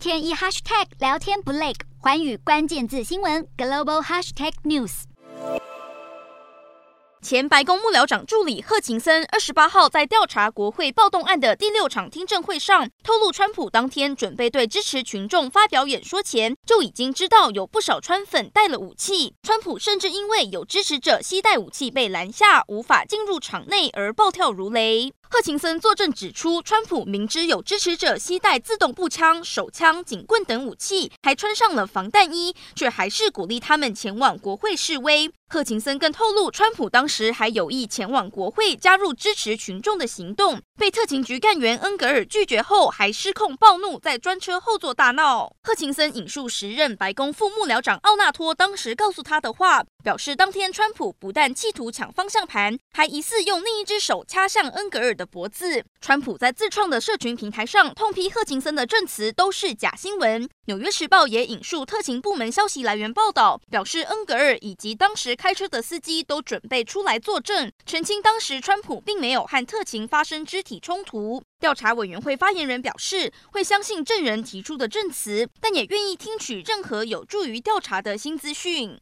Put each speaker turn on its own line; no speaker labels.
天一 hashtag 聊天不累，寰宇关键字新闻 global hashtag news。
前白宫幕僚长助理贺勤森二十八号在调查国会暴动案的第六场听证会上透露，川普当天准备对支持群众发表演说前，就已经知道有不少川粉带了武器。川普甚至因为有支持者携带武器被拦下，无法进入场内而暴跳如雷。贺琴森作证指出，川普明知有支持者携带自动步枪、手枪、警棍等武器，还穿上了防弹衣，却还是鼓励他们前往国会示威。贺琴森更透露，川普当时还有意前往国会加入支持群众的行动，被特勤局干员恩格尔拒绝后，还失控暴怒，在专车后座大闹。贺琴森引述时任白宫副幕僚长奥纳托当时告诉他的话，表示当天川普不但企图抢方向盘，还疑似用另一只手掐向恩格尔的脖子。川普在自创的社群平台上痛批贺琴森的证词都是假新闻。纽约时报也引述特勤部门消息来源报道，表示恩格尔以及当时开车的司机都准备出来作证，澄清当时川普并没有和特勤发生肢体冲突。调查委员会发言人表示，会相信证人提出的证词，但也愿意听取任何有助于调查的新资讯。